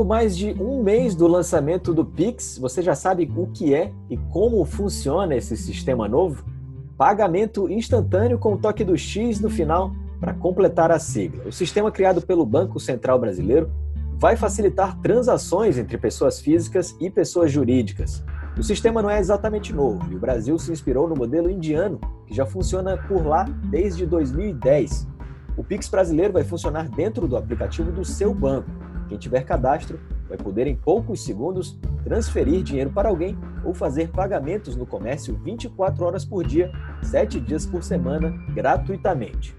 pouco mais de um mês do lançamento do Pix, você já sabe o que é e como funciona esse sistema novo? Pagamento instantâneo com o toque do X no final para completar a sigla. O sistema criado pelo Banco Central Brasileiro vai facilitar transações entre pessoas físicas e pessoas jurídicas. O sistema não é exatamente novo e o Brasil se inspirou no modelo indiano, que já funciona por lá desde 2010. O Pix brasileiro vai funcionar dentro do aplicativo do seu banco. Quem tiver cadastro vai poder, em poucos segundos, transferir dinheiro para alguém ou fazer pagamentos no comércio 24 horas por dia, 7 dias por semana, gratuitamente.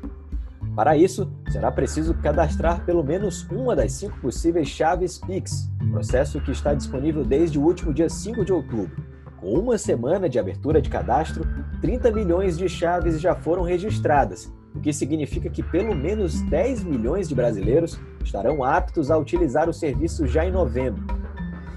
Para isso, será preciso cadastrar pelo menos uma das cinco possíveis chaves Pix, processo que está disponível desde o último dia 5 de outubro. Com uma semana de abertura de cadastro, 30 milhões de chaves já foram registradas, o que significa que pelo menos 10 milhões de brasileiros estarão aptos a utilizar o serviço já em novembro.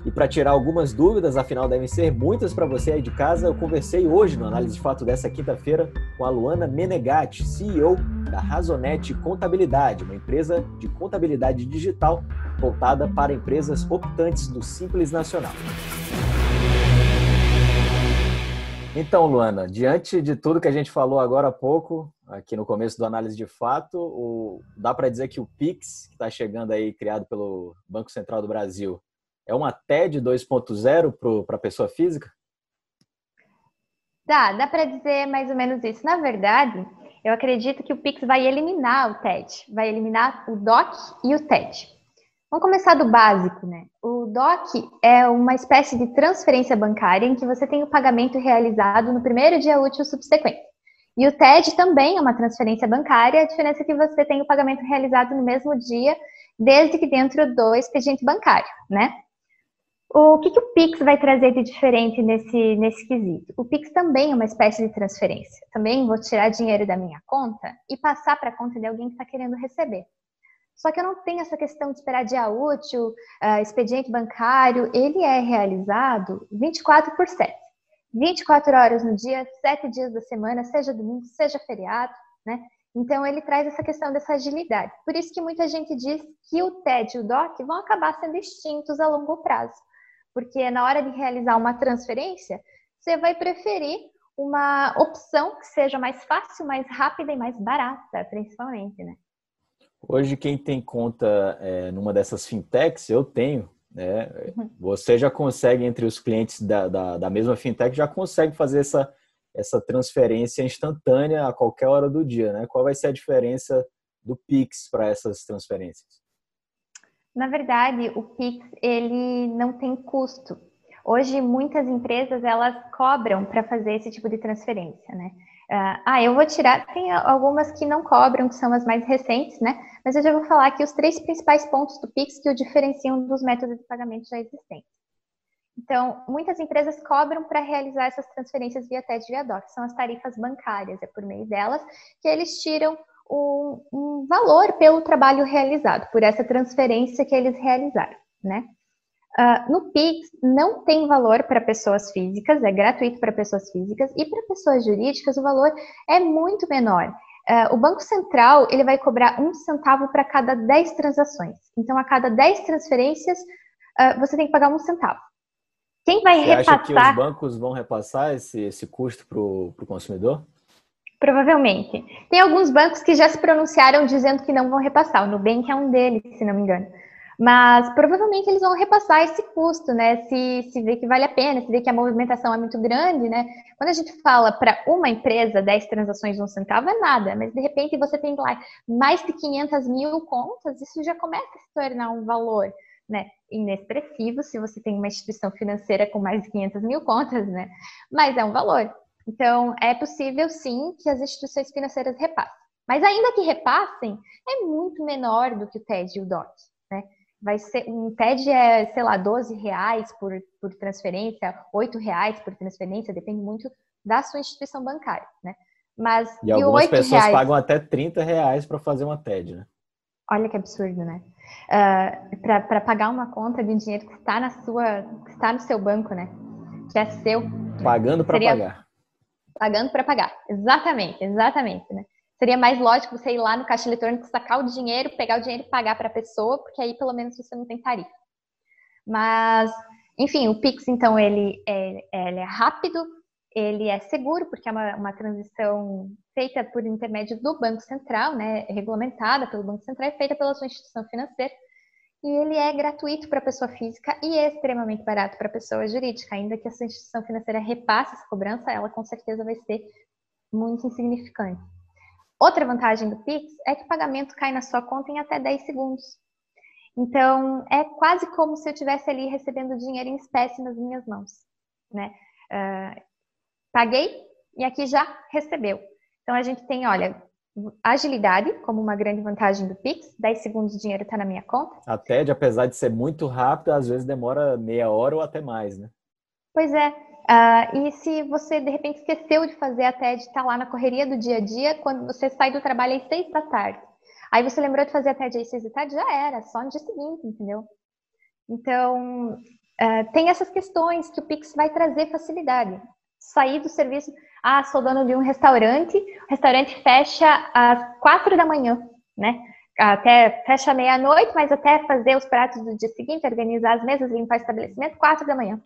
E para tirar algumas dúvidas, afinal devem ser muitas para você aí de casa, eu conversei hoje no Análise de Fato dessa quinta-feira com a Luana Menegatti, CEO da Razonet Contabilidade, uma empresa de contabilidade digital voltada para empresas optantes do Simples Nacional. Então, Luana, diante de tudo que a gente falou agora há pouco, aqui no começo do análise de fato, o, dá para dizer que o Pix, que está chegando aí, criado pelo Banco Central do Brasil, é uma TED 2.0 para a pessoa física? Dá, dá para dizer mais ou menos isso. Na verdade, eu acredito que o Pix vai eliminar o TED, vai eliminar o DOC e o TED. Vamos começar do básico, né? O DOC é uma espécie de transferência bancária em que você tem o pagamento realizado no primeiro dia útil subsequente. E o TED também é uma transferência bancária, a diferença é que você tem o pagamento realizado no mesmo dia, desde que dentro do expediente bancário, né? O que, que, o Pix vai trazer de diferente nesse, nesse quesito? O Pix também é uma espécie de transferência. Também vou tirar dinheiro da minha conta e passar para a conta de alguém que está querendo receber. Só que eu não tenho essa questão de esperar dia útil, uh, expediente bancário, ele é realizado 24 por 7. 24 horas no dia, 7 dias da semana, seja domingo, seja feriado, né? Então ele traz essa questão dessa agilidade. Por isso que muita gente diz que o TED e o DOC vão acabar sendo extintos a longo prazo. Porque na hora de realizar uma transferência, você vai preferir uma opção que seja mais fácil, mais rápida e mais barata, principalmente, né? Hoje, quem tem conta é, numa dessas fintechs, eu tenho, né? Uhum. Você já consegue, entre os clientes da, da, da, mesma fintech, já consegue fazer essa, essa transferência instantânea a qualquer hora do dia, né? Qual vai ser a diferença do Pix para essas transferências? Na verdade, o Pix, ele não tem custo. Hoje, muitas empresas, elas cobram para fazer esse tipo de transferência, né? Uh, ah, eu vou tirar, tem algumas que não cobram, que são as mais recentes, né? Mas eu já vou falar aqui os três principais pontos do Pix que o diferenciam dos métodos de pagamento já existentes. Então, muitas empresas cobram para realizar essas transferências via TED via DOC, são as tarifas bancárias, é por meio delas que eles tiram um, um valor pelo trabalho realizado, por essa transferência que eles realizaram, né? Uh, no Pix não tem valor para pessoas físicas, é gratuito para pessoas físicas e para pessoas jurídicas o valor é muito menor. Uh, o Banco Central ele vai cobrar um centavo para cada 10 transações. Então, a cada 10 transferências, uh, você tem que pagar um centavo. Quem vai você repassar? Acha que os bancos vão repassar esse, esse custo para o consumidor? Provavelmente. Tem alguns bancos que já se pronunciaram dizendo que não vão repassar. O Nubank é um deles, se não me engano. Mas provavelmente eles vão repassar esse custo, né? Se, se vê que vale a pena, se vê que a movimentação é muito grande, né? Quando a gente fala para uma empresa 10 transações um centavo é nada, mas de repente você tem lá mais de 500 mil contas, isso já começa a se tornar um valor, né? Inexpressivo se você tem uma instituição financeira com mais de 500 mil contas, né? Mas é um valor. Então é possível sim que as instituições financeiras repassem. Mas ainda que repassem, é muito menor do que o TED e o DOT, né? Vai ser um TED é, sei lá, 12 reais por, por transferência, 8 reais por transferência, depende muito da sua instituição bancária, né? Mas e algumas pessoas reais... pagam até 30 reais para fazer uma TED, né? Olha que absurdo, né? Uh, para pagar uma conta de dinheiro que está na sua, que está no seu banco, né? Que é seu. Pagando para pagar. Pagando para pagar, exatamente, exatamente, né? Seria mais lógico você ir lá no caixa eletrônico, sacar o dinheiro, pegar o dinheiro e pagar para a pessoa, porque aí pelo menos você não tem tarifa. Mas, enfim, o Pix, então, ele é, ele é rápido, ele é seguro, porque é uma, uma transição feita por intermédio do Banco Central, né, regulamentada pelo Banco Central e feita pela sua instituição financeira. E ele é gratuito para a pessoa física e é extremamente barato para a pessoa jurídica. Ainda que essa instituição financeira repasse essa cobrança, ela com certeza vai ser muito insignificante. Outra vantagem do Pix é que o pagamento cai na sua conta em até 10 segundos. Então, é quase como se eu estivesse ali recebendo dinheiro em espécie nas minhas mãos. Né? Uh, paguei e aqui já recebeu. Então, a gente tem, olha, agilidade como uma grande vantagem do Pix. 10 segundos o dinheiro está na minha conta. A TED, apesar de ser muito rápido, às vezes demora meia hora ou até mais, né? Pois é. Uh, e se você de repente esqueceu de fazer a TED, está lá na correria do dia a dia, quando você sai do trabalho às seis da tarde, aí você lembrou de fazer a TED às seis da tarde, já era, só no dia seguinte, entendeu? Então, uh, tem essas questões que o Pix vai trazer facilidade. Sair do serviço, ah, sou dono de um restaurante, o restaurante fecha às quatro da manhã, né? Até fecha meia-noite, mas até fazer os pratos do dia seguinte, organizar as mesas, limpar o estabelecimento, quatro da manhã.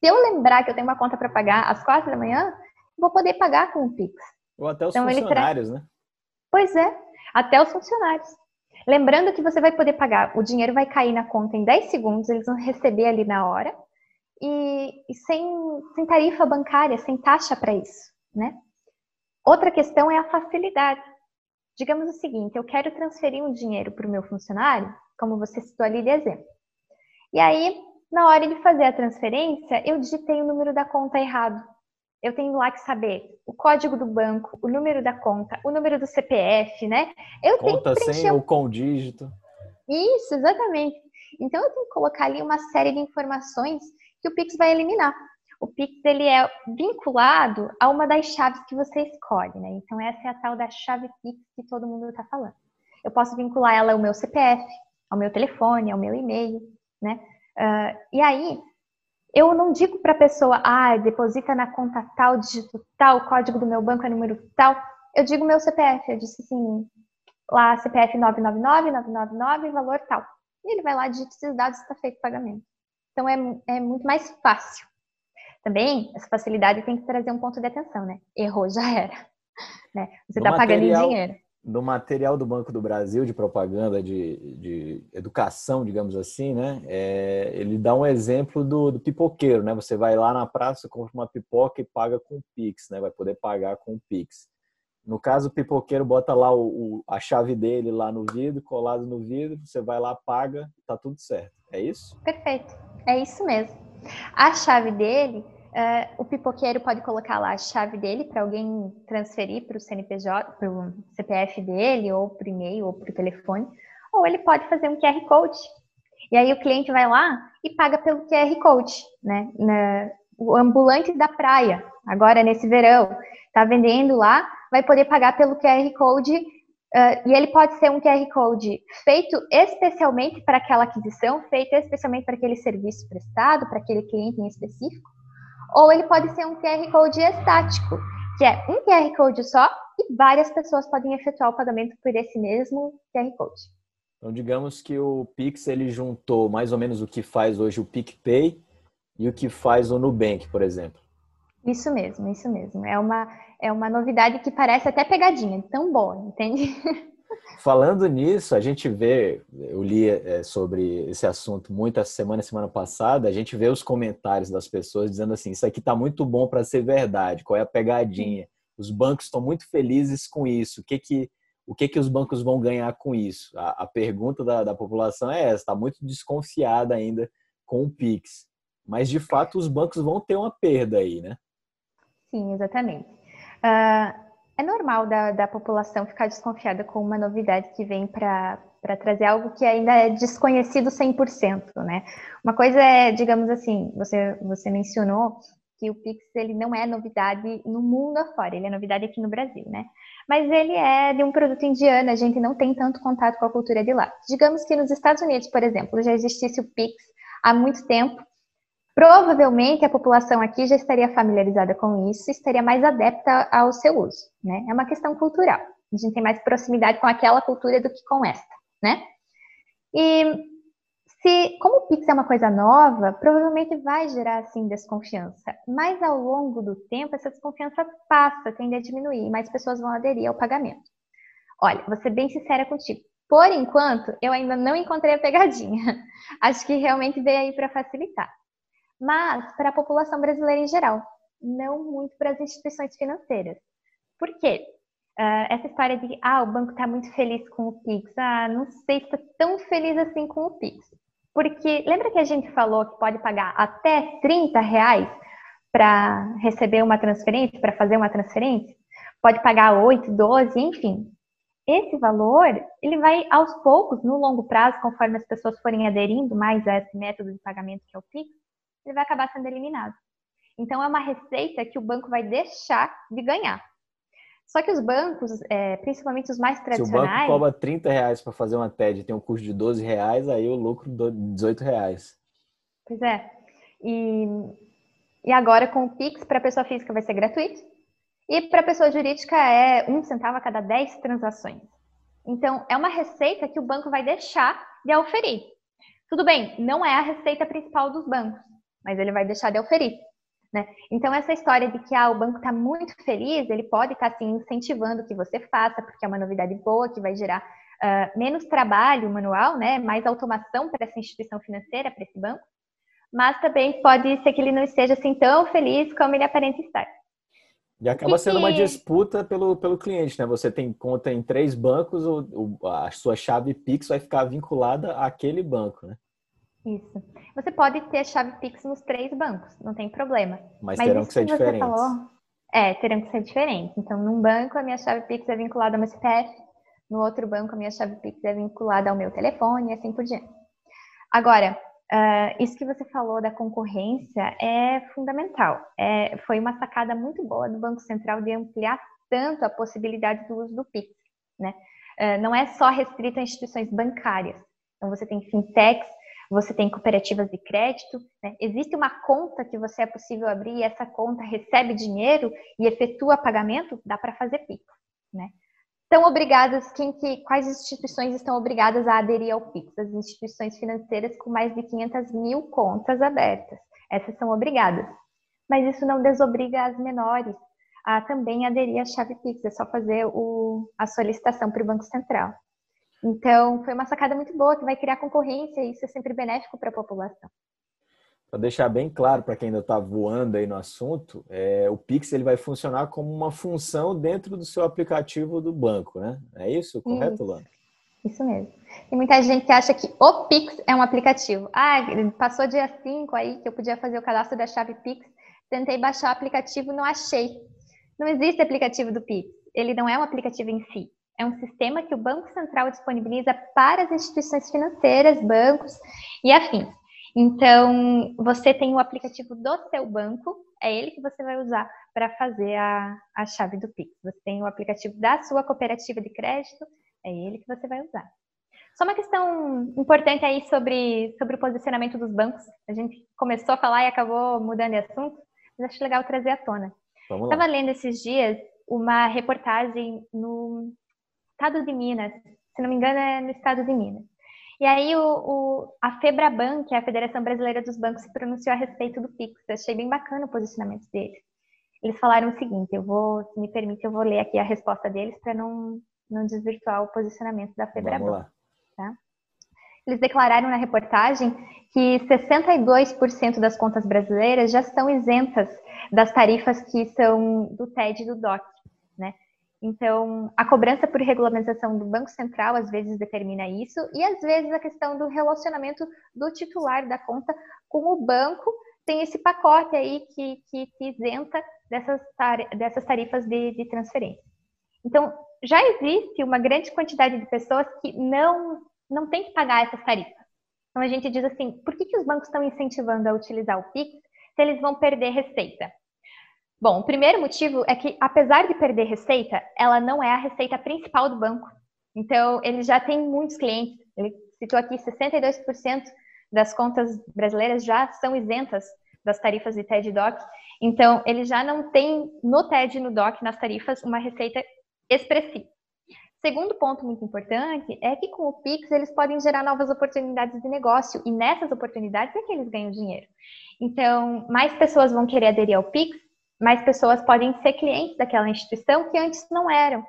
Se eu lembrar que eu tenho uma conta para pagar às quatro da manhã, vou poder pagar com o Pix. Ou até os então, funcionários, tra... né? Pois é, até os funcionários. Lembrando que você vai poder pagar, o dinheiro vai cair na conta em 10 segundos, eles vão receber ali na hora, e, e sem, sem tarifa bancária, sem taxa para isso, né? Outra questão é a facilidade. Digamos o seguinte, eu quero transferir um dinheiro para o meu funcionário, como você citou ali de exemplo. E aí, na hora de fazer a transferência, eu digitei o número da conta errado. Eu tenho lá que saber o código do banco, o número da conta, o número do CPF, né? Eu conta tenho que sem o com dígito. Isso, exatamente. Então eu tenho que colocar ali uma série de informações que o Pix vai eliminar. O Pix ele é vinculado a uma das chaves que você escolhe, né? Então essa é a tal da chave Pix que todo mundo está falando. Eu posso vincular ela ao meu CPF, ao meu telefone, ao meu e-mail, né? Uh, e aí, eu não digo para a pessoa, ah, deposita na conta tal, dígito tal, o código do meu banco é número tal. Eu digo meu CPF, eu disse assim, lá CPF 999, 999, valor tal. E ele vai lá, digita esses dados e está feito o pagamento. Então é, é muito mais fácil. Também, essa facilidade tem que trazer um ponto de atenção, né? Errou, já era. Né? Você está pagando em dinheiro no material do Banco do Brasil de propaganda de, de educação, digamos assim, né? É, ele dá um exemplo do, do, pipoqueiro, né? Você vai lá na praça, compra uma pipoca e paga com Pix, né? Vai poder pagar com Pix. No caso, o pipoqueiro bota lá o, o, a chave dele lá no vidro, colado no vidro, você vai lá, paga, tá tudo certo. É isso? Perfeito. É isso mesmo. A chave dele Uh, o pipoqueiro pode colocar lá a chave dele para alguém transferir para o CNPJ, para o CPF dele, ou para o e-mail, ou para o telefone, ou ele pode fazer um QR Code. E aí o cliente vai lá e paga pelo QR Code, né? Na, o ambulante da praia, agora nesse verão, está vendendo lá, vai poder pagar pelo QR Code Uh, e ele pode ser um QR Code feito especialmente para aquela aquisição, feito especialmente para aquele serviço prestado, para aquele cliente em específico ou ele pode ser um QR Code estático, que é um QR Code só e várias pessoas podem efetuar o pagamento por esse mesmo QR Code. Então, digamos que o Pix ele juntou mais ou menos o que faz hoje o PicPay e o que faz o Nubank, por exemplo. Isso mesmo, isso mesmo. É uma, é uma novidade que parece até pegadinha, tão boa, entende? Falando nisso, a gente vê, eu li é, sobre esse assunto muita semana, semana passada, a gente vê os comentários das pessoas dizendo assim: isso aqui está muito bom para ser verdade, qual é a pegadinha? Os bancos estão muito felizes com isso. O que que, o que, que os bancos vão ganhar com isso? A, a pergunta da, da população é essa: está muito desconfiada ainda com o Pix. Mas de fato, os bancos vão ter uma perda aí, né? Sim, exatamente. Uh é normal da, da população ficar desconfiada com uma novidade que vem para trazer algo que ainda é desconhecido 100%, né? Uma coisa é, digamos assim, você, você mencionou que o Pix ele não é novidade no mundo afora, ele é novidade aqui no Brasil, né? Mas ele é de um produto indiano, a gente não tem tanto contato com a cultura de lá. Digamos que nos Estados Unidos, por exemplo, já existisse o Pix há muito tempo Provavelmente a população aqui já estaria familiarizada com isso estaria mais adepta ao seu uso, né? É uma questão cultural. A gente tem mais proximidade com aquela cultura do que com esta, né? E Se, como o Pix é uma coisa nova, provavelmente vai gerar assim desconfiança, mas ao longo do tempo essa desconfiança passa, tende a diminuir, e mais pessoas vão aderir ao pagamento. Olha, vou ser bem sincera contigo. Por enquanto, eu ainda não encontrei a pegadinha. Acho que realmente veio aí para facilitar. Mas para a população brasileira em geral, não muito para as instituições financeiras. Por quê? Uh, essa história de ah, o banco está muito feliz com o Pix, ah, não sei se está tão feliz assim com o Pix. Porque lembra que a gente falou que pode pagar até 30 reais para receber uma transferência, para fazer uma transferência? Pode pagar 8, 12, enfim. Esse valor, ele vai aos poucos, no longo prazo, conforme as pessoas forem aderindo mais a esse método de pagamento que é o Pix, ele vai acabar sendo eliminado. Então, é uma receita que o banco vai deixar de ganhar. Só que os bancos, é, principalmente os mais tradicionais... Se o banco cobra 30 reais para fazer uma TED e tem um custo de 12 reais, aí o lucro de 18 reais. Pois é. E, e agora com o Pix, para a pessoa física vai ser gratuito. E para a pessoa jurídica é um centavo a cada 10 transações. Então, é uma receita que o banco vai deixar de oferir. Tudo bem, não é a receita principal dos bancos, mas ele vai deixar de oferir. Né? Então, essa história de que ah, o banco está muito feliz, ele pode estar tá, assim, incentivando que você faça, porque é uma novidade boa que vai gerar uh, menos trabalho manual, né? mais automação para essa instituição financeira, para esse banco, mas também pode ser que ele não esteja assim tão feliz como ele aparenta estar. E acaba sendo uma disputa pelo, pelo cliente, né? Você tem conta em três bancos, o, a sua chave Pix vai ficar vinculada àquele banco, né? Isso. Você pode ter chave Pix nos três bancos, não tem problema. Mas, Mas terão que ser que diferentes. Falou, é, terão que ser diferentes. Então, num banco, a minha chave Pix é vinculada ao meu CPF, no outro banco, a minha chave Pix é vinculada ao meu telefone e assim por diante. Agora, uh, isso que você falou da concorrência é fundamental. É, foi uma sacada muito boa do Banco Central de ampliar tanto a possibilidade do uso do Pix. Né? Uh, não é só restrito a instituições bancárias. Então, você tem fintechs você tem cooperativas de crédito, né? existe uma conta que você é possível abrir e essa conta recebe dinheiro e efetua pagamento, dá para fazer PIX, né? Estão obrigadas, quem que, quais instituições estão obrigadas a aderir ao PIX? As instituições financeiras com mais de 500 mil contas abertas. Essas são obrigadas. Mas isso não desobriga as menores a também aderir à chave PIX. É só fazer o, a solicitação para o Banco Central. Então, foi uma sacada muito boa que vai criar concorrência e isso é sempre benéfico para a população. Para deixar bem claro para quem ainda está voando aí no assunto, é, o Pix ele vai funcionar como uma função dentro do seu aplicativo do banco, né? É isso? Correto, isso. Lana? Isso mesmo. Tem muita gente que acha que o Pix é um aplicativo. Ah, passou dia 5 aí que eu podia fazer o cadastro da chave Pix, tentei baixar o aplicativo, não achei. Não existe aplicativo do Pix. Ele não é um aplicativo em si é um sistema que o Banco Central disponibiliza para as instituições financeiras, bancos e afins. Então, você tem o aplicativo do seu banco, é ele que você vai usar para fazer a, a chave do Pix. Você tem o aplicativo da sua cooperativa de crédito, é ele que você vai usar. Só uma questão importante aí sobre, sobre o posicionamento dos bancos. A gente começou a falar e acabou mudando de assunto, mas acho legal trazer à tona. Estava lendo esses dias uma reportagem no estado de Minas, se não me engano é no estado de Minas. E aí o, o, a FEBRABAN, que é a Federação Brasileira dos Bancos, se pronunciou a respeito do Pix. Eu achei bem bacana o posicionamento deles. Eles falaram o seguinte, eu vou, se me permite, eu vou ler aqui a resposta deles para não, não desvirtuar o posicionamento da FEBRABAN. Tá? Eles declararam na reportagem que 62% das contas brasileiras já são isentas das tarifas que são do TED e do DOC. Então, a cobrança por regulamentação do Banco Central às vezes determina isso, e às vezes a questão do relacionamento do titular da conta com o banco tem esse pacote aí que, que, que isenta dessas, dessas tarifas de, de transferência. Então, já existe uma grande quantidade de pessoas que não, não tem que pagar essas tarifas. Então, a gente diz assim, por que, que os bancos estão incentivando a utilizar o PIX se eles vão perder receita? Bom, o primeiro motivo é que, apesar de perder receita, ela não é a receita principal do banco. Então, ele já tem muitos clientes. Ele citou aqui 62% das contas brasileiras já são isentas das tarifas de TED e DOC. Então, ele já não tem no TED e no DOC, nas tarifas, uma receita expressiva. Segundo ponto muito importante é que com o Pix eles podem gerar novas oportunidades de negócio e nessas oportunidades é que eles ganham dinheiro. Então, mais pessoas vão querer aderir ao Pix, mais pessoas podem ser clientes daquela instituição que antes não eram.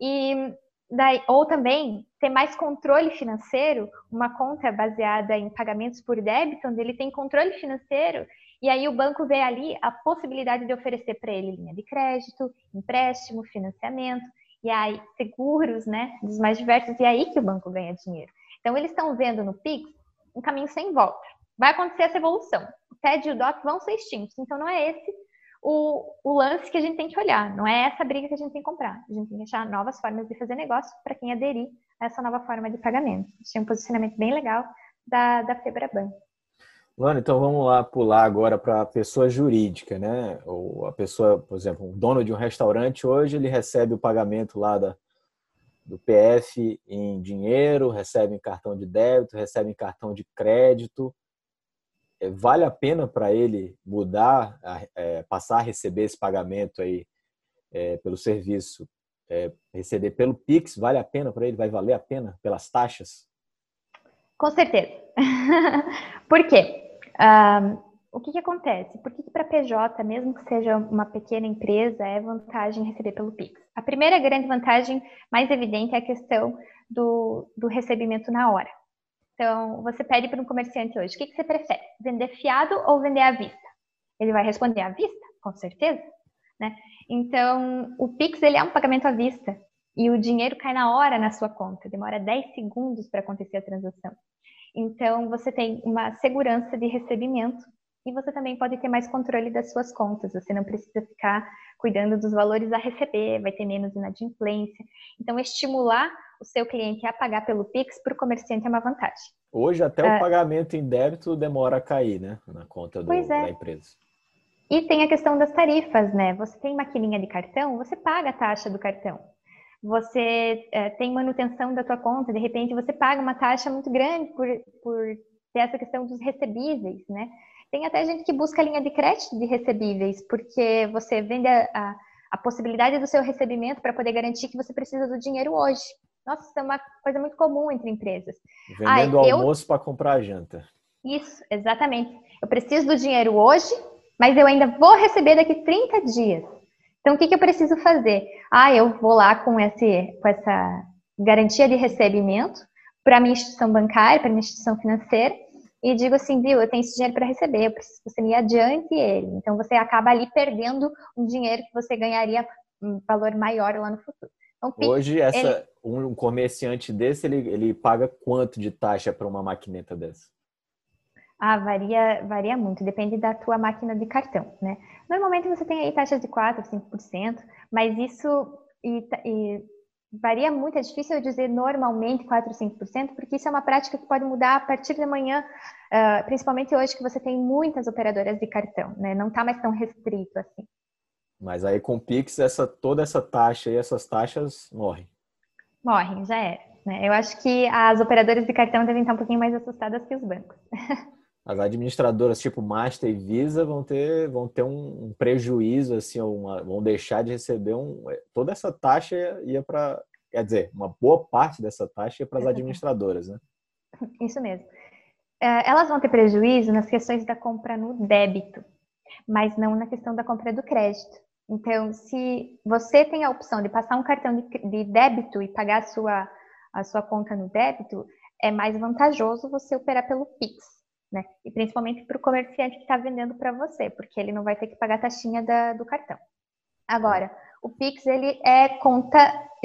E daí, ou também ter mais controle financeiro, uma conta baseada em pagamentos por débito, onde ele tem controle financeiro e aí o banco vê ali a possibilidade de oferecer para ele linha de crédito, empréstimo, financiamento e aí seguros, né, dos mais diversos, e é aí que o banco ganha dinheiro. Então, eles estão vendo no Pix um caminho sem volta. Vai acontecer essa evolução. O TED e o DOC vão ser extintos. Então, não é esse o, o, lance que a gente tem que olhar. Não é essa briga que a gente tem que comprar. A gente tem que achar novas formas de fazer negócio para quem aderir a essa nova forma de pagamento. Achei um posicionamento bem legal da, da Febraban. Mano, então vamos lá pular agora para a pessoa jurídica, né? Ou a pessoa, por exemplo, o dono de um restaurante hoje ele recebe o pagamento lá da, do PF em dinheiro, recebe em cartão de débito, recebe em cartão de crédito. É, vale a pena para ele mudar, é, passar a receber esse pagamento aí é, pelo serviço, é, receber pelo Pix? Vale a pena para ele? Vai valer a pena pelas taxas? Com certeza. Por quê? Um, o que, que acontece? Por que, que para PJ, mesmo que seja uma pequena empresa, é vantagem receber pelo Pix? A primeira grande vantagem mais evidente é a questão do, do recebimento na hora. Então, você pede para um comerciante hoje, o que, que você prefere? Vender fiado ou vender à vista? Ele vai responder à vista, com certeza. Né? Então, o Pix ele é um pagamento à vista e o dinheiro cai na hora na sua conta, demora 10 segundos para acontecer a transação. Então, você tem uma segurança de recebimento e você também pode ter mais controle das suas contas. Você não precisa ficar cuidando dos valores a receber, vai ter menos inadimplência. Então, estimular o seu cliente a pagar pelo Pix para o comerciante é uma vantagem. Hoje, até o ah. pagamento em débito demora a cair, né? Na conta do, é. da empresa. E tem a questão das tarifas, né? Você tem maquininha de cartão, você paga a taxa do cartão você é, tem manutenção da tua conta, de repente você paga uma taxa muito grande por, por ter essa questão dos recebíveis, né? Tem até gente que busca linha de crédito de recebíveis, porque você vende a, a, a possibilidade do seu recebimento para poder garantir que você precisa do dinheiro hoje. Nossa, isso é uma coisa muito comum entre empresas. Vendendo ah, almoço eu... para comprar a janta. Isso, exatamente. Eu preciso do dinheiro hoje, mas eu ainda vou receber daqui 30 dias. Então, o que, que eu preciso fazer? Ah, eu vou lá com, esse, com essa garantia de recebimento para a minha instituição bancária, para a minha instituição financeira, e digo assim, viu, eu tenho esse dinheiro para receber, eu preciso que você me adiante ele. Então, você acaba ali perdendo um dinheiro que você ganharia um valor maior lá no futuro. Então, Hoje, essa, ele... um comerciante desse, ele, ele paga quanto de taxa para uma maquineta dessa? Ah, varia, varia muito, depende da tua máquina de cartão, né? Normalmente você tem aí taxas de 4%, 5%, mas isso e, e varia muito, é difícil eu dizer normalmente 4%, 5%, porque isso é uma prática que pode mudar a partir de amanhã, uh, principalmente hoje que você tem muitas operadoras de cartão, né? Não está mais tão restrito assim. Mas aí com o Pix, essa, toda essa taxa e essas taxas morrem. Morrem, já é. Né? Eu acho que as operadoras de cartão devem estar um pouquinho mais assustadas que os bancos. as administradoras tipo Master e Visa vão ter, vão ter um, prejuízo, assim, uma, vão deixar de receber um, toda essa taxa ia para, quer dizer, uma boa parte dessa taxa ia para as administradoras, né? Isso mesmo. É, elas vão ter prejuízo nas questões da compra no débito, mas não na questão da compra do crédito. Então, se você tem a opção de passar um cartão de, débito e pagar a sua, a sua conta no débito, é mais vantajoso você operar pelo Pix né? E principalmente para o comerciante que está vendendo para você, porque ele não vai ter que pagar a taxinha da, do cartão. Agora, o Pix, ele é conta,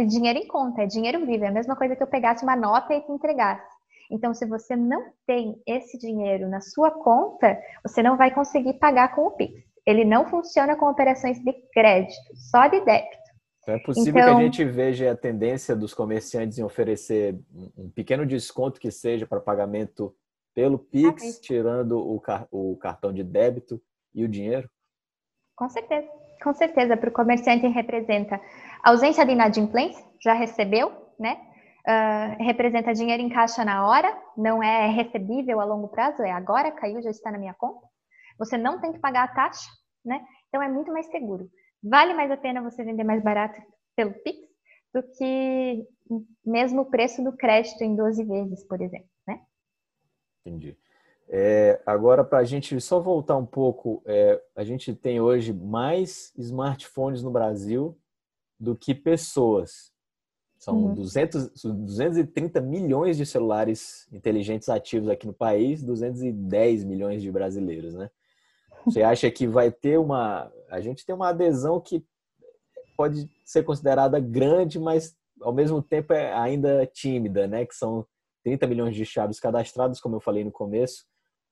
dinheiro em conta, é dinheiro vivo, é a mesma coisa que eu pegasse uma nota e te entregasse. Então, se você não tem esse dinheiro na sua conta, você não vai conseguir pagar com o Pix. Ele não funciona com operações de crédito, só de débito. Então, é possível então, que a então gente veja a tendência dos comerciantes em oferecer um pequeno desconto que seja para pagamento pelo Pix, ah, tirando o, car o cartão de débito e o dinheiro? Com certeza, com certeza. Para o comerciante representa ausência de inadimplência, já recebeu, né? Uh, representa dinheiro em caixa na hora, não é recebível a longo prazo, é agora, caiu, já está na minha conta. Você não tem que pagar a taxa, né? Então é muito mais seguro. Vale mais a pena você vender mais barato pelo Pix, do que mesmo o preço do crédito em 12 vezes, por exemplo, né? Entendi. É, agora, para a gente só voltar um pouco, é, a gente tem hoje mais smartphones no Brasil do que pessoas. São uhum. 200, 230 milhões de celulares inteligentes ativos aqui no país, 210 milhões de brasileiros, né? Você acha que vai ter uma. A gente tem uma adesão que pode ser considerada grande, mas ao mesmo tempo é ainda tímida, né? Que são 30 milhões de chaves cadastradas, como eu falei no começo,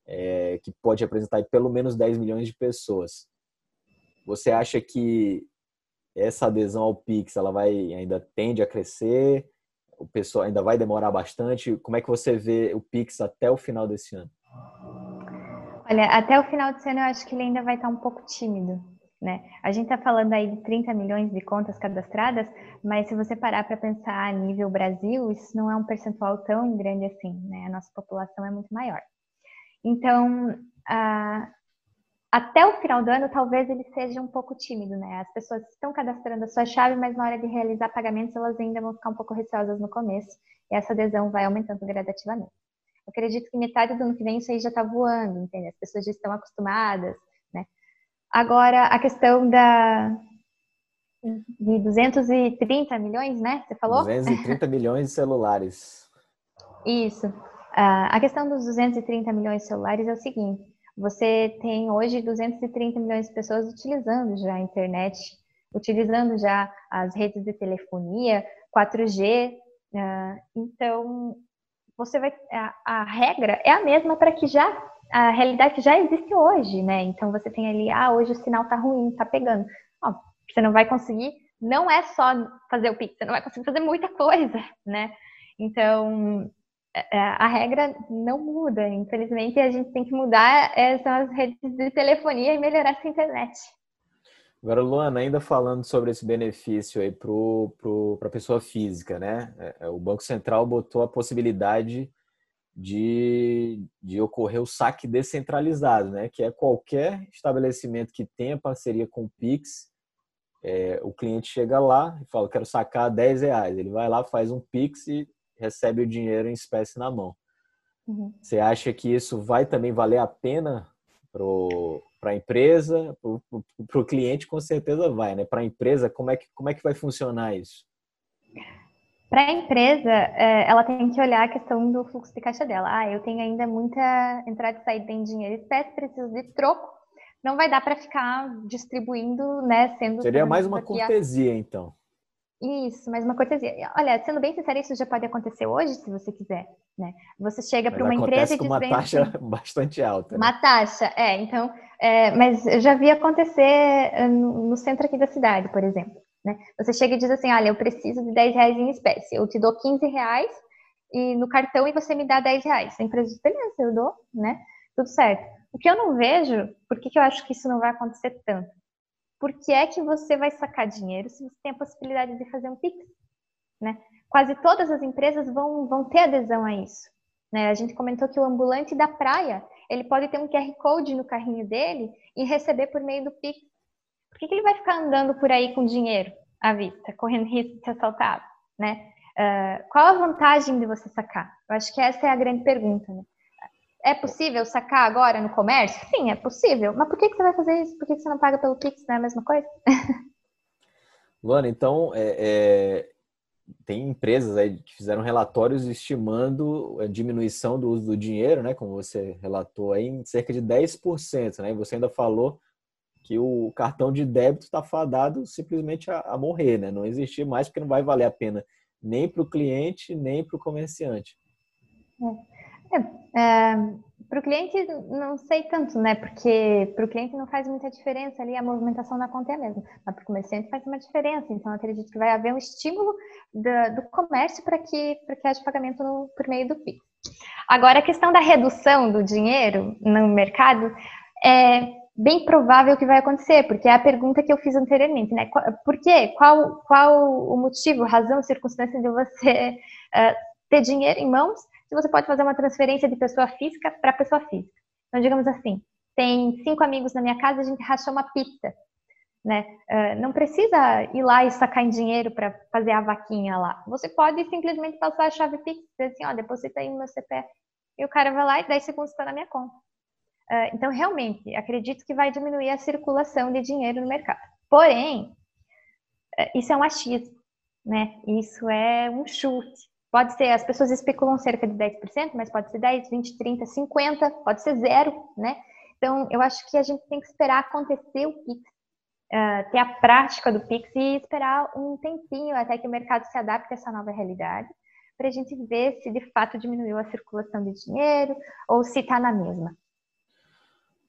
é, que pode representar pelo menos 10 milhões de pessoas. Você acha que essa adesão ao Pix ela vai ainda tende a crescer? O pessoal ainda vai demorar bastante? Como é que você vê o Pix até o final desse ano? Olha, até o final desse ano eu acho que ele ainda vai estar um pouco tímido. Né? A gente está falando aí de 30 milhões de contas cadastradas, mas se você parar para pensar a nível Brasil, isso não é um percentual tão grande assim, né? A nossa população é muito maior. Então, até o final do ano, talvez ele seja um pouco tímido, né? As pessoas estão cadastrando a sua chave, mas na hora de realizar pagamentos, elas ainda vão ficar um pouco receosas no começo, e essa adesão vai aumentando gradativamente. Acredito que metade do ano que vem isso aí já está voando, entende? As pessoas já estão acostumadas, né? Agora, a questão da, de 230 milhões, né? Você falou? 230 milhões de celulares. Isso. Uh, a questão dos 230 milhões de celulares é o seguinte: você tem hoje 230 milhões de pessoas utilizando já a internet, utilizando já as redes de telefonia, 4G. Uh, então, você vai. A, a regra é a mesma para que já a realidade que já existe hoje, né? Então você tem ali, ah, hoje o sinal tá ruim, tá pegando. Ó, você não vai conseguir, não é só fazer o Pix, você não vai conseguir fazer muita coisa, né? Então, é, é, a regra não muda. Infelizmente, a gente tem que mudar essas as redes de telefonia e melhorar essa internet. Agora, Luana, ainda falando sobre esse benefício aí para a pessoa física, né? O Banco Central botou a possibilidade de, de ocorrer o saque descentralizado, né? que é qualquer estabelecimento que tenha parceria com o Pix, é, o cliente chega lá e fala, quero sacar 10 reais. Ele vai lá, faz um Pix e recebe o dinheiro em espécie na mão. Uhum. Você acha que isso vai também valer a pena para a empresa? Para o cliente, com certeza vai, né? Para a empresa, como é, que, como é que vai funcionar isso? Para a empresa, é, ela tem que olhar a questão do fluxo de caixa dela. Ah, eu tenho ainda muita entrada e saída em dinheiro espécie, preciso de troco. Não vai dar para ficar distribuindo, né? Sendo Seria mais uma cortesia, então. Isso, mais uma cortesia. Olha, sendo bem sincero, isso já pode acontecer hoje, se você quiser. Né? Você chega para uma empresa e diz... uma taxa assim, bastante alta. Né? Uma taxa, é. Então, é, mas eu já vi acontecer eh, no centro aqui da cidade, por exemplo. Né? Você chega e diz assim, olha, eu preciso de 10 reais em espécie, eu te dou 15 reais e no cartão e você me dá 10 reais. A empresa diz, beleza, eu dou, né? Tudo certo. O que eu não vejo, por que, que eu acho que isso não vai acontecer tanto? Por que é que você vai sacar dinheiro se você tem a possibilidade de fazer um Pix? Né? Quase todas as empresas vão, vão ter adesão a isso. Né? A gente comentou que o ambulante da praia, ele pode ter um QR Code no carrinho dele e receber por meio do Pix. Por que, que ele vai ficar andando por aí com dinheiro à vista, correndo risco de ser assaltado, né? Uh, qual a vantagem de você sacar? Eu acho que essa é a grande pergunta, né? É possível sacar agora no comércio? Sim, é possível. Mas por que, que você vai fazer isso? Por que, que você não paga pelo Pix? Não é a mesma coisa? Luana, então, é, é, tem empresas aí que fizeram relatórios estimando a diminuição do uso do dinheiro, né? Como você relatou aí, em cerca de 10%, né? E você ainda falou que o cartão de débito está fadado simplesmente a, a, morrer, né? Não existir mais porque não vai valer a pena nem para o cliente nem para o comerciante. É. É, é, para o cliente não sei tanto, né? Porque para o cliente não faz muita diferença ali a movimentação na conta é a mesma, mas para o comerciante faz uma diferença. Então acredito que vai haver um estímulo do, do comércio para que que haja pagamento no, por meio do PIX. Agora a questão da redução do dinheiro no mercado é bem provável que vai acontecer, porque é a pergunta que eu fiz anteriormente, né? Por quê? Qual, qual o motivo, razão, circunstância de você uh, ter dinheiro em mãos se você pode fazer uma transferência de pessoa física para pessoa física? Então, digamos assim, tem cinco amigos na minha casa, a gente rachou uma pizza. Né? Uh, não precisa ir lá e sacar em dinheiro para fazer a vaquinha lá. Você pode simplesmente passar a chave Pix, dizer assim, ó, deposita aí no meu CPF. E o cara vai lá e 10 segundos está na minha conta. Uh, então, realmente, acredito que vai diminuir a circulação de dinheiro no mercado. Porém, uh, isso é um achismo, né? Isso é um chute. Pode ser, as pessoas especulam cerca de 10%, mas pode ser 10, 20, 30, 50, pode ser zero, né? Então, eu acho que a gente tem que esperar acontecer o Pix, uh, ter a prática do Pix e esperar um tempinho até que o mercado se adapte a essa nova realidade, para a gente ver se de fato diminuiu a circulação de dinheiro ou se está na mesma.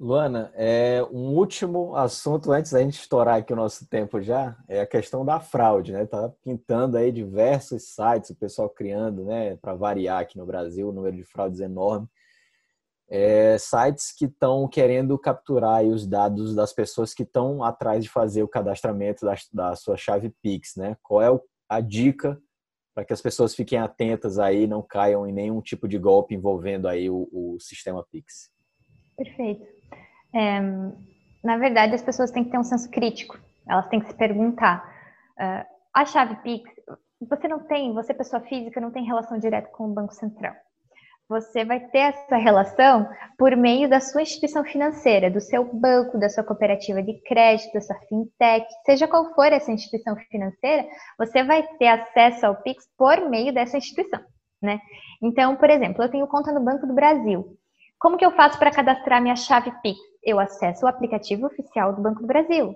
Luana, é, um último assunto antes da gente estourar aqui o nosso tempo já, é a questão da fraude, né? Tá pintando aí diversos sites, o pessoal criando, né, para variar aqui no Brasil, o número de fraudes é enorme. É, sites que estão querendo capturar os dados das pessoas que estão atrás de fazer o cadastramento da, da sua chave Pix, né? Qual é a dica para que as pessoas fiquem atentas aí, não caiam em nenhum tipo de golpe envolvendo aí o, o sistema Pix? Perfeito. É, na verdade, as pessoas têm que ter um senso crítico. Elas têm que se perguntar: uh, a chave Pix, você não tem, você pessoa física, não tem relação direta com o Banco Central. Você vai ter essa relação por meio da sua instituição financeira, do seu banco, da sua cooperativa de crédito, da sua fintech, seja qual for essa instituição financeira, você vai ter acesso ao Pix por meio dessa instituição, né? Então, por exemplo, eu tenho conta no Banco do Brasil. Como que eu faço para cadastrar minha chave Pix? eu acesso o aplicativo oficial do Banco do Brasil.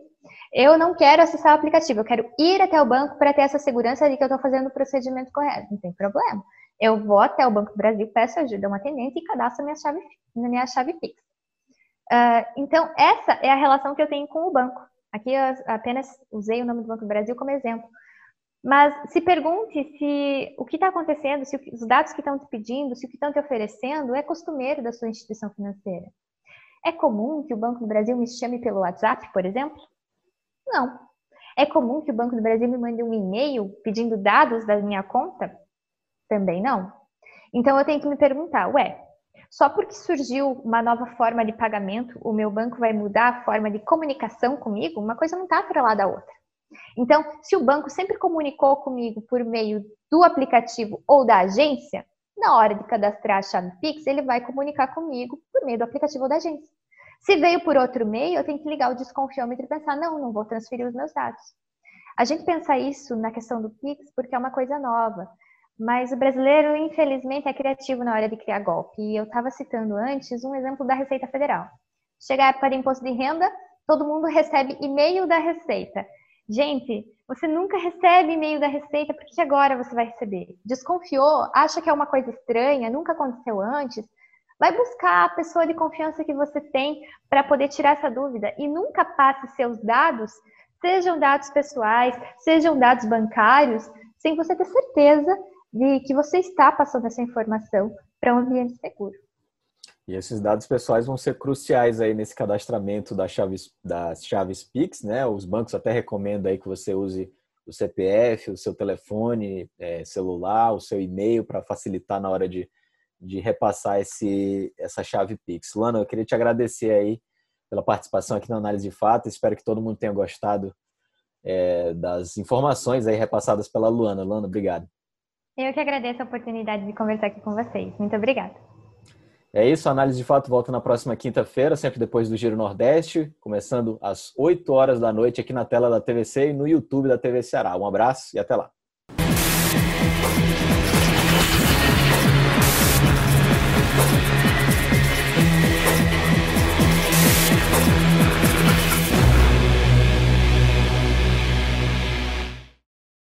Eu não quero acessar o aplicativo, eu quero ir até o banco para ter essa segurança de que eu estou fazendo o procedimento correto. Não tem problema. Eu vou até o Banco do Brasil, peço ajuda a um atendente e cadastro minha chave, minha chave Pix. Uh, então, essa é a relação que eu tenho com o banco. Aqui eu apenas usei o nome do Banco do Brasil como exemplo. Mas se pergunte se o que está acontecendo, se os dados que estão te pedindo, se o que estão te oferecendo é costumeiro da sua instituição financeira. É comum que o Banco do Brasil me chame pelo WhatsApp, por exemplo? Não. É comum que o Banco do Brasil me mande um e-mail pedindo dados da minha conta? Também não. Então eu tenho que me perguntar, ué, só porque surgiu uma nova forma de pagamento, o meu banco vai mudar a forma de comunicação comigo? Uma coisa não está atrelada à outra. Então, se o banco sempre comunicou comigo por meio do aplicativo ou da agência, na hora de cadastrar a chave Pix, ele vai comunicar comigo por meio do aplicativo da agência. Se veio por outro meio, eu tenho que ligar o desconfiômetro e pensar, não, não vou transferir os meus dados. A gente pensa isso na questão do Pix porque é uma coisa nova, mas o brasileiro, infelizmente, é criativo na hora de criar golpe. E eu estava citando antes um exemplo da Receita Federal. Chega a época de imposto de renda, todo mundo recebe e-mail da Receita. Gente, você nunca recebe e-mail da Receita, por que agora você vai receber? Desconfiou? Acha que é uma coisa estranha? Nunca aconteceu antes? Vai buscar a pessoa de confiança que você tem para poder tirar essa dúvida e nunca passe seus dados, sejam dados pessoais, sejam dados bancários, sem você ter certeza de que você está passando essa informação para um ambiente seguro. E esses dados pessoais vão ser cruciais aí nesse cadastramento das chaves, das chaves Pix, né? Os bancos até recomendam aí que você use o CPF, o seu telefone é, celular, o seu e-mail para facilitar na hora de, de repassar esse, essa chave Pix. Luana, eu queria te agradecer aí pela participação aqui na Análise de Fato. Espero que todo mundo tenha gostado é, das informações aí repassadas pela Luana. Luana, obrigado. Eu que agradeço a oportunidade de conversar aqui com vocês. Muito obrigada. É isso, a análise de fato volta na próxima quinta-feira, sempre depois do Giro Nordeste, começando às 8 horas da noite aqui na tela da TVC e no YouTube da TV Ceará. Um abraço e até lá.